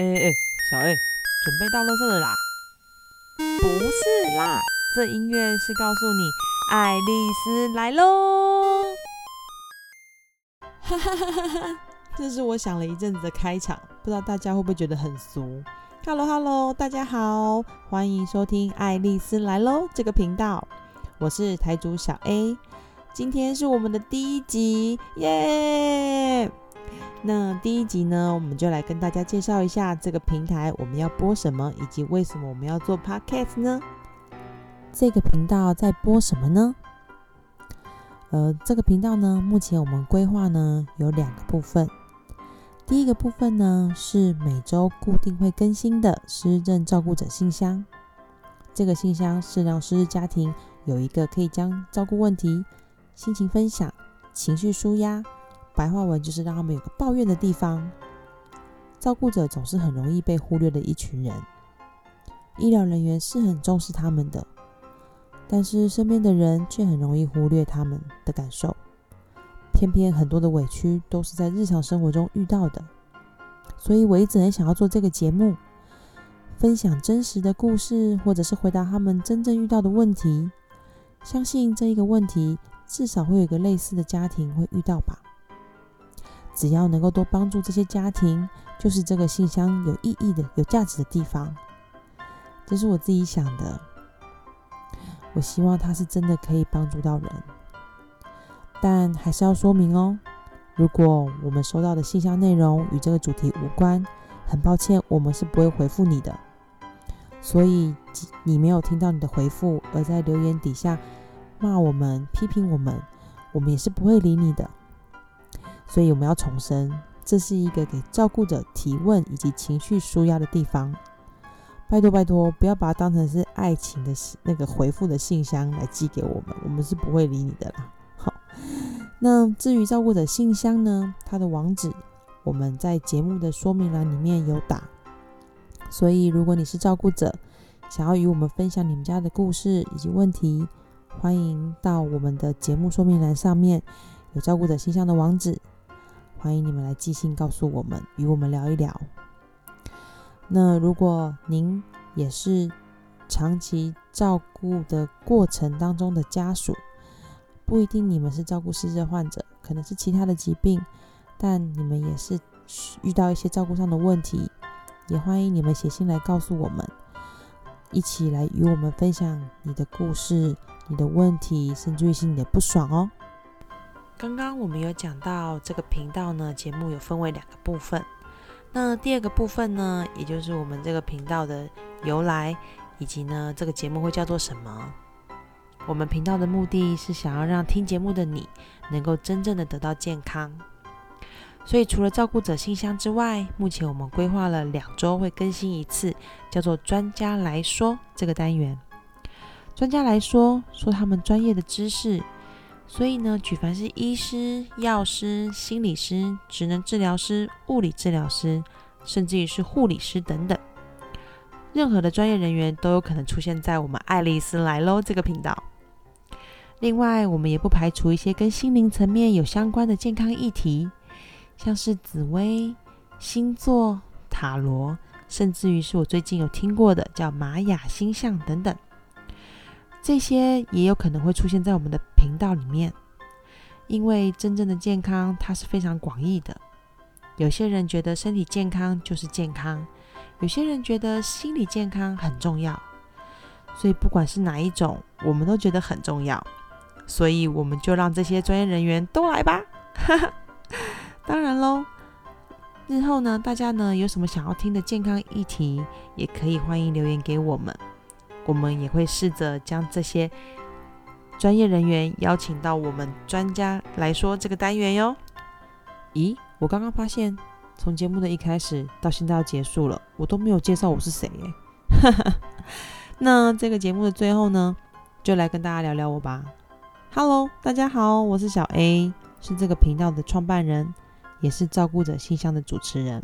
哎哎，小 A，准备到垃圾了啦？不是啦，这音乐是告诉你爱丽丝来喽！哈哈哈哈哈！这是我想了一阵子的开场，不知道大家会不会觉得很俗？Hello Hello，大家好，欢迎收听爱丽丝来喽这个频道，我是台主小 A，今天是我们的第一集，耶！那第一集呢，我们就来跟大家介绍一下这个平台我们要播什么，以及为什么我们要做 podcast 呢？这个频道在播什么呢？呃，这个频道呢，目前我们规划呢有两个部分。第一个部分呢是每周固定会更新的失智照顾者信箱，这个信箱是让失智家庭有一个可以将照顾问题、心情分享、情绪舒压。白话文就是让他们有个抱怨的地方。照顾者总是很容易被忽略的一群人，医疗人员是很重视他们的，但是身边的人却很容易忽略他们的感受。偏偏很多的委屈都是在日常生活中遇到的，所以我一直很想要做这个节目，分享真实的故事，或者是回答他们真正遇到的问题。相信这一个问题，至少会有个类似的家庭会遇到吧。只要能够多帮助这些家庭，就是这个信箱有意义的、有价值的地方。这是我自己想的。我希望它是真的可以帮助到人，但还是要说明哦。如果我们收到的信箱内容与这个主题无关，很抱歉，我们是不会回复你的。所以你没有听到你的回复，而在留言底下骂我们、批评我们，我们也是不会理你的。所以我们要重申，这是一个给照顾者提问以及情绪舒压的地方。拜托拜托，不要把它当成是爱情的那个回复的信箱来寄给我们，我们是不会理你的啦。好，那至于照顾者信箱呢，它的网址我们在节目的说明栏里面有打。所以如果你是照顾者，想要与我们分享你们家的故事以及问题，欢迎到我们的节目说明栏上面有照顾者信箱的网址。欢迎你们来寄信告诉我们，与我们聊一聊。那如果您也是长期照顾的过程当中的家属，不一定你们是照顾失智患者，可能是其他的疾病，但你们也是遇到一些照顾上的问题，也欢迎你们写信来告诉我们，一起来与我们分享你的故事、你的问题，甚至于是你的不爽哦。刚刚我们有讲到这个频道呢，节目有分为两个部分。那第二个部分呢，也就是我们这个频道的由来，以及呢这个节目会叫做什么？我们频道的目的是想要让听节目的你能够真正的得到健康。所以除了照顾者信箱之外，目前我们规划了两周会更新一次，叫做专家来说这个单元。专家来说，说他们专业的知识。所以呢，举凡是医师、药师、心理师、职能治疗师、物理治疗师，甚至于是护理师等等，任何的专业人员都有可能出现在我们爱丽丝来喽这个频道。另外，我们也不排除一些跟心灵层面有相关的健康议题，像是紫薇、星座、塔罗，甚至于是我最近有听过的叫玛雅星象等等。这些也有可能会出现在我们的频道里面，因为真正的健康它是非常广义的。有些人觉得身体健康就是健康，有些人觉得心理健康很重要。所以不管是哪一种，我们都觉得很重要。所以我们就让这些专业人员都来吧。当然喽，日后呢，大家呢有什么想要听的健康议题，也可以欢迎留言给我们。我们也会试着将这些专业人员邀请到我们专家来说这个单元哟。咦，我刚刚发现，从节目的一开始到现在要结束了，我都没有介绍我是谁耶。那这个节目的最后呢，就来跟大家聊聊我吧。Hello，大家好，我是小 A，是这个频道的创办人，也是照顾者信箱的主持人。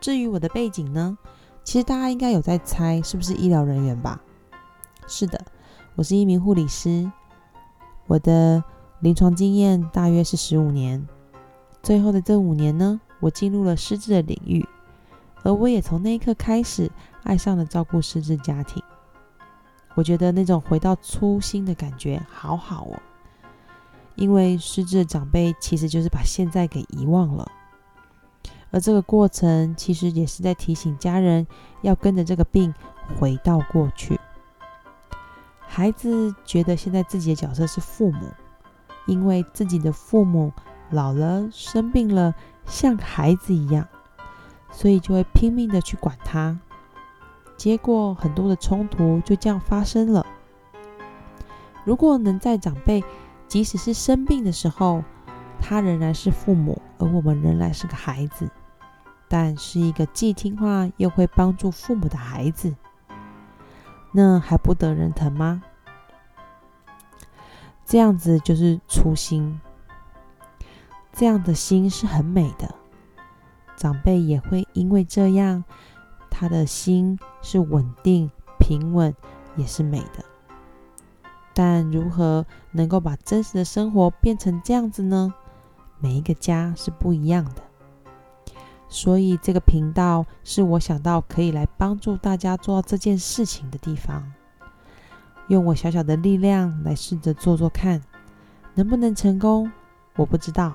至于我的背景呢？其实大家应该有在猜，是不是医疗人员吧？是的，我是一名护理师。我的临床经验大约是十五年。最后的这五年呢，我进入了失智的领域。而我也从那一刻开始爱上了照顾失智家庭。我觉得那种回到初心的感觉好好哦，因为失智的长辈其实就是把现在给遗忘了，而这个过程其实也是在提醒家人要跟着这个病回到过去。孩子觉得现在自己的角色是父母，因为自己的父母老了生病了，像孩子一样，所以就会拼命的去管他。结果很多的冲突就这样发生了。如果能在长辈即使是生病的时候，他仍然是父母，而我们仍然是个孩子，但是一个既听话又会帮助父母的孩子，那还不得人疼吗？这样子就是初心，这样的心是很美的，长辈也会因为这样。他的心是稳定、平稳，也是美的。但如何能够把真实的生活变成这样子呢？每一个家是不一样的。所以这个频道是我想到可以来帮助大家做这件事情的地方。用我小小的力量来试着做做看，能不能成功？我不知道。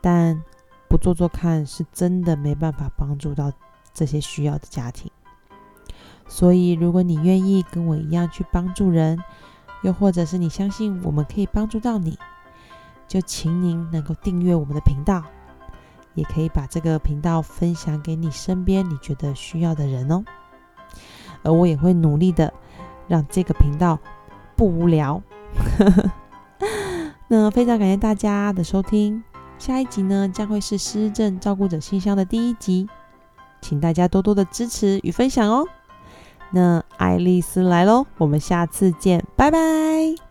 但不做做看，是真的没办法帮助到。这些需要的家庭，所以如果你愿意跟我一样去帮助人，又或者是你相信我们可以帮助到你，就请您能够订阅我们的频道，也可以把这个频道分享给你身边你觉得需要的人哦。而我也会努力的让这个频道不无聊。那非常感谢大家的收听，下一集呢将会是失政照顾者信箱的第一集。请大家多多的支持与分享哦。那爱丽丝来喽，我们下次见，拜拜。